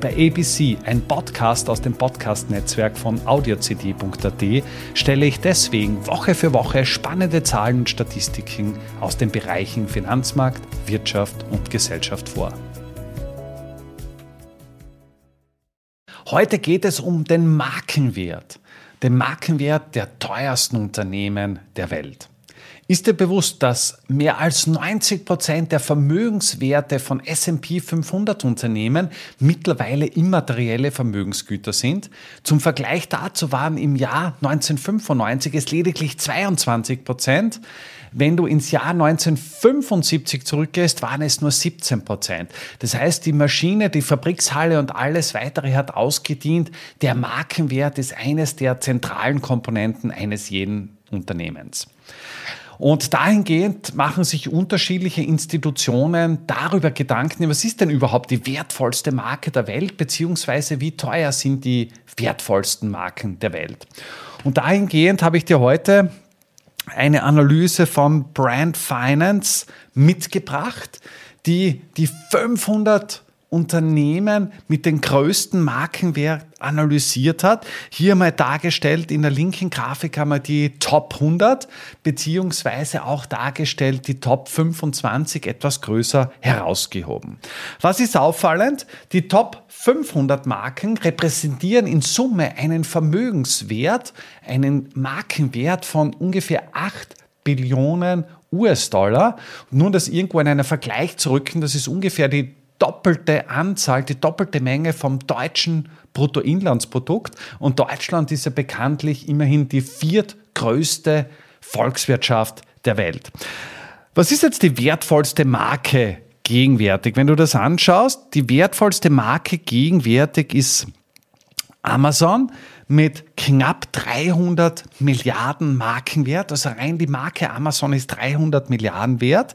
Bei ABC, ein Podcast aus dem Podcast-Netzwerk von audiocd.at, stelle ich deswegen Woche für Woche spannende Zahlen und Statistiken aus den Bereichen Finanzmarkt, Wirtschaft und Gesellschaft vor. Heute geht es um den Markenwert, den Markenwert der teuersten Unternehmen der Welt. Ist dir bewusst, dass mehr als 90 Prozent der Vermögenswerte von S&P 500 Unternehmen mittlerweile immaterielle Vermögensgüter sind? Zum Vergleich dazu waren im Jahr 1995 es lediglich 22 Prozent. Wenn du ins Jahr 1975 zurückgehst, waren es nur 17 Prozent. Das heißt, die Maschine, die Fabrikshalle und alles weitere hat ausgedient. Der Markenwert ist eines der zentralen Komponenten eines jeden Unternehmens. Und dahingehend machen sich unterschiedliche Institutionen darüber Gedanken, was ist denn überhaupt die wertvollste Marke der Welt, beziehungsweise wie teuer sind die wertvollsten Marken der Welt. Und dahingehend habe ich dir heute eine Analyse von Brand Finance mitgebracht, die die 500 Unternehmen mit den größten Markenwert analysiert hat. Hier mal dargestellt in der linken Grafik haben wir die Top 100 beziehungsweise auch dargestellt die Top 25 etwas größer herausgehoben. Was ist auffallend? Die Top 500 Marken repräsentieren in Summe einen Vermögenswert, einen Markenwert von ungefähr 8 Billionen US-Dollar. Nun das irgendwo in einen Vergleich zu rücken, das ist ungefähr die doppelte Anzahl, die doppelte Menge vom deutschen Bruttoinlandsprodukt. Und Deutschland ist ja bekanntlich immerhin die viertgrößte Volkswirtschaft der Welt. Was ist jetzt die wertvollste Marke gegenwärtig? Wenn du das anschaust, die wertvollste Marke gegenwärtig ist Amazon mit knapp 300 Milliarden Markenwert. Also rein die Marke Amazon ist 300 Milliarden wert.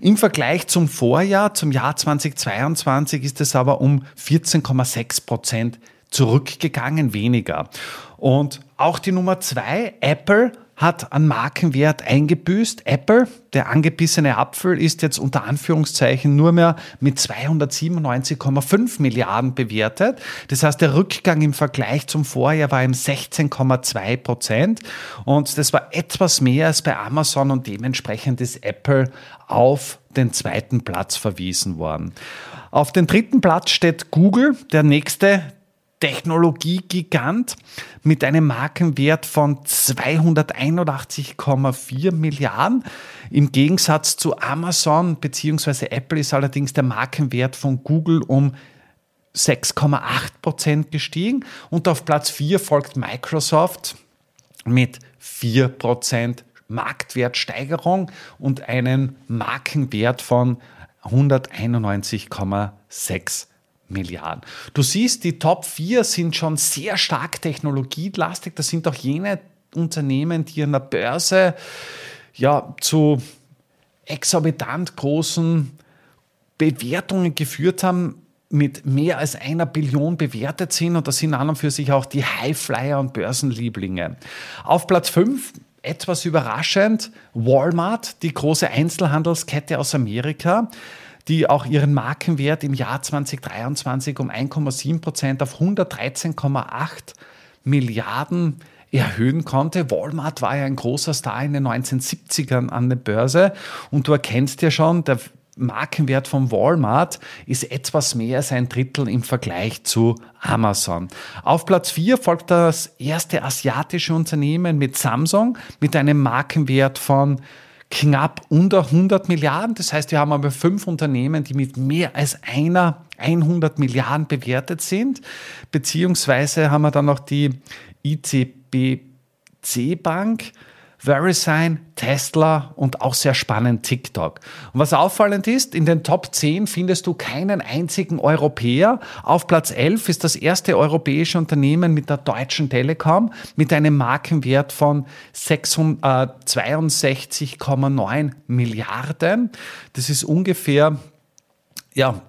Im Vergleich zum Vorjahr, zum Jahr 2022, ist es aber um 14,6 Prozent zurückgegangen, weniger. Und auch die Nummer zwei, Apple, hat an Markenwert eingebüßt. Apple, der angebissene Apfel, ist jetzt unter Anführungszeichen nur mehr mit 297,5 Milliarden bewertet. Das heißt, der Rückgang im Vergleich zum Vorjahr war im 16,2 Prozent. Und das war etwas mehr als bei Amazon und dementsprechend ist Apple auf den zweiten Platz verwiesen worden. Auf den dritten Platz steht Google, der nächste Technologiegigant mit einem Markenwert von 281,4 Milliarden. Im Gegensatz zu Amazon bzw. Apple ist allerdings der Markenwert von Google um 6,8 Prozent gestiegen. Und auf Platz 4 folgt Microsoft mit 4 Prozent Marktwertsteigerung und einen Markenwert von 191,6 Milliarden. Du siehst, die Top 4 sind schon sehr stark technologielastig. Das sind auch jene Unternehmen, die an der Börse ja zu exorbitant großen Bewertungen geführt haben, mit mehr als einer Billion bewertet sind und das sind an und für sich auch die Highflyer und Börsenlieblinge. Auf Platz 5 etwas überraschend Walmart, die große Einzelhandelskette aus Amerika die auch ihren Markenwert im Jahr 2023 um 1,7 Prozent auf 113,8 Milliarden erhöhen konnte. Walmart war ja ein großer Star in den 1970ern an der Börse und du erkennst ja schon, der Markenwert von Walmart ist etwas mehr als ein Drittel im Vergleich zu Amazon. Auf Platz 4 folgt das erste asiatische Unternehmen mit Samsung mit einem Markenwert von knapp unter 100 Milliarden. Das heißt, wir haben aber fünf Unternehmen, die mit mehr als einer 100 Milliarden bewertet sind. Beziehungsweise haben wir dann noch die ICBC Bank VeriSign, Tesla und auch sehr spannend TikTok. Und was auffallend ist, in den Top 10 findest du keinen einzigen Europäer. Auf Platz 11 ist das erste europäische Unternehmen mit der Deutschen Telekom mit einem Markenwert von 62,9 Milliarden. Das ist ungefähr ja,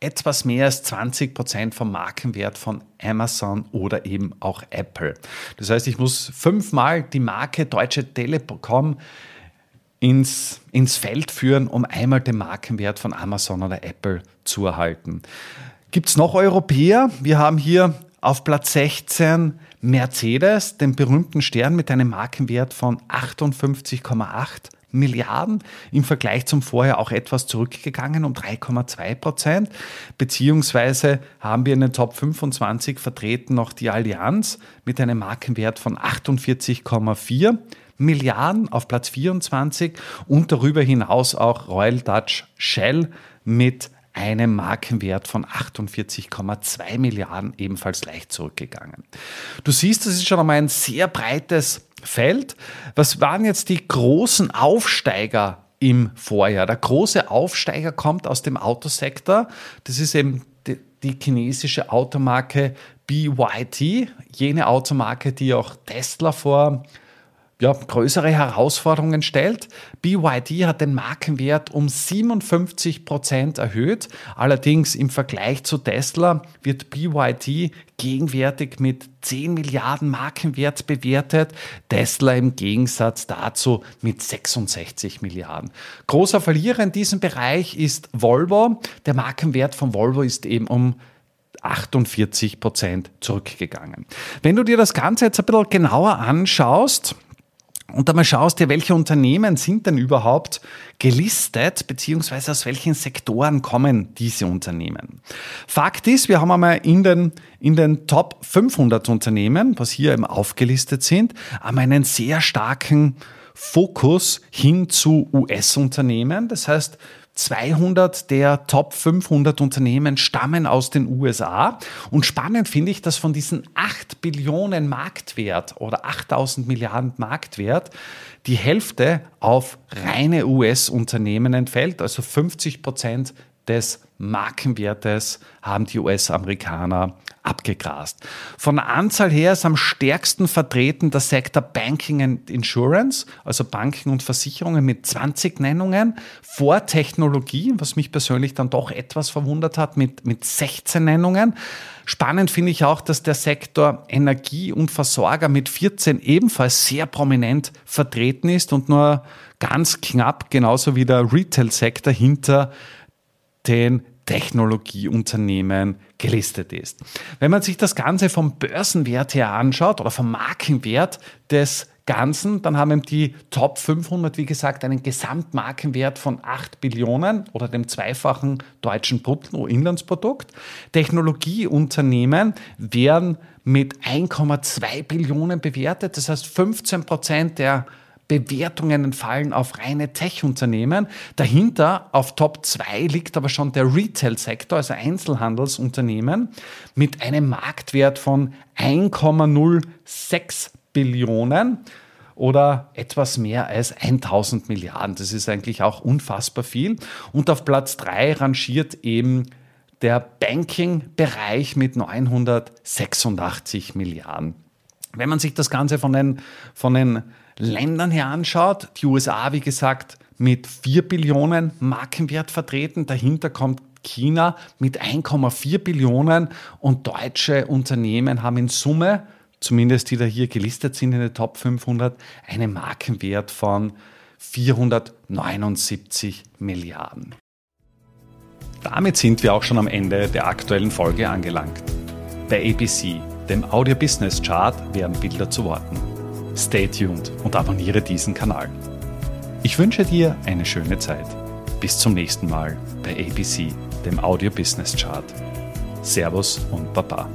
etwas mehr als 20 Prozent vom Markenwert von Amazon oder eben auch Apple. Das heißt, ich muss fünfmal die Marke Deutsche Telekom ins, ins Feld führen, um einmal den Markenwert von Amazon oder Apple zu erhalten. Gibt es noch Europäer? Wir haben hier auf Platz 16 Mercedes, den berühmten Stern mit einem Markenwert von 58,8 Milliarden, im Vergleich zum Vorjahr auch etwas zurückgegangen um 3,2 Prozent, beziehungsweise haben wir in den Top 25 vertreten noch die Allianz mit einem Markenwert von 48,4 Milliarden auf Platz 24 und darüber hinaus auch Royal Dutch Shell mit einem Markenwert von 48,2 Milliarden ebenfalls leicht zurückgegangen. Du siehst, das ist schon einmal ein sehr breites Feld. Was waren jetzt die großen Aufsteiger im Vorjahr? Der große Aufsteiger kommt aus dem Autosektor. Das ist eben die, die chinesische Automarke BYD, jene Automarke, die auch Tesla vor ja, größere Herausforderungen stellt. BYD hat den Markenwert um 57 Prozent erhöht. Allerdings im Vergleich zu Tesla wird BYD gegenwärtig mit 10 Milliarden Markenwert bewertet. Tesla im Gegensatz dazu mit 66 Milliarden. Großer Verlierer in diesem Bereich ist Volvo. Der Markenwert von Volvo ist eben um 48 Prozent zurückgegangen. Wenn du dir das Ganze jetzt ein bisschen genauer anschaust, und einmal schaust dir, welche Unternehmen sind denn überhaupt gelistet, beziehungsweise aus welchen Sektoren kommen diese Unternehmen. Fakt ist, wir haben einmal in den, in den Top 500 Unternehmen, was hier eben aufgelistet sind, einmal einen sehr starken Fokus hin zu US-Unternehmen. Das heißt, 200 der Top 500 Unternehmen stammen aus den USA. Und spannend finde ich, dass von diesen 8 Billionen Marktwert oder 8000 Milliarden Marktwert die Hälfte auf reine US-Unternehmen entfällt. Also 50 Prozent des Markenwertes haben die US-Amerikaner abgegrast. Von der Anzahl her ist am stärksten vertreten der Sektor Banking and Insurance, also Banken und Versicherungen mit 20 Nennungen, vor Technologie, was mich persönlich dann doch etwas verwundert hat, mit, mit 16 Nennungen. Spannend finde ich auch, dass der Sektor Energie und Versorger mit 14 ebenfalls sehr prominent vertreten ist und nur ganz knapp, genauso wie der Retail-Sektor hinter den Technologieunternehmen gelistet ist. Wenn man sich das Ganze vom Börsenwert her anschaut oder vom Markenwert des Ganzen, dann haben die Top 500, wie gesagt, einen Gesamtmarkenwert von 8 Billionen oder dem zweifachen deutschen Bruttoinlandsprodukt. Technologieunternehmen werden mit 1,2 Billionen bewertet. Das heißt, 15 Prozent der Bewertungen entfallen auf reine Tech-Unternehmen. Dahinter auf Top 2 liegt aber schon der Retail-Sektor, also Einzelhandelsunternehmen, mit einem Marktwert von 1,06 Billionen oder etwas mehr als 1000 Milliarden. Das ist eigentlich auch unfassbar viel. Und auf Platz 3 rangiert eben der Banking-Bereich mit 986 Milliarden. Wenn man sich das Ganze von den, von den Ländern her anschaut, die USA, wie gesagt, mit 4 Billionen Markenwert vertreten. Dahinter kommt China mit 1,4 Billionen und deutsche Unternehmen haben in Summe, zumindest die da hier gelistet sind in den Top 500, einen Markenwert von 479 Milliarden. Damit sind wir auch schon am Ende der aktuellen Folge angelangt. Bei ABC, dem Audio Business Chart, werden Bilder zu Worten. Stay tuned und abonniere diesen Kanal. Ich wünsche dir eine schöne Zeit. Bis zum nächsten Mal bei ABC, dem Audio Business Chart. Servus und Baba.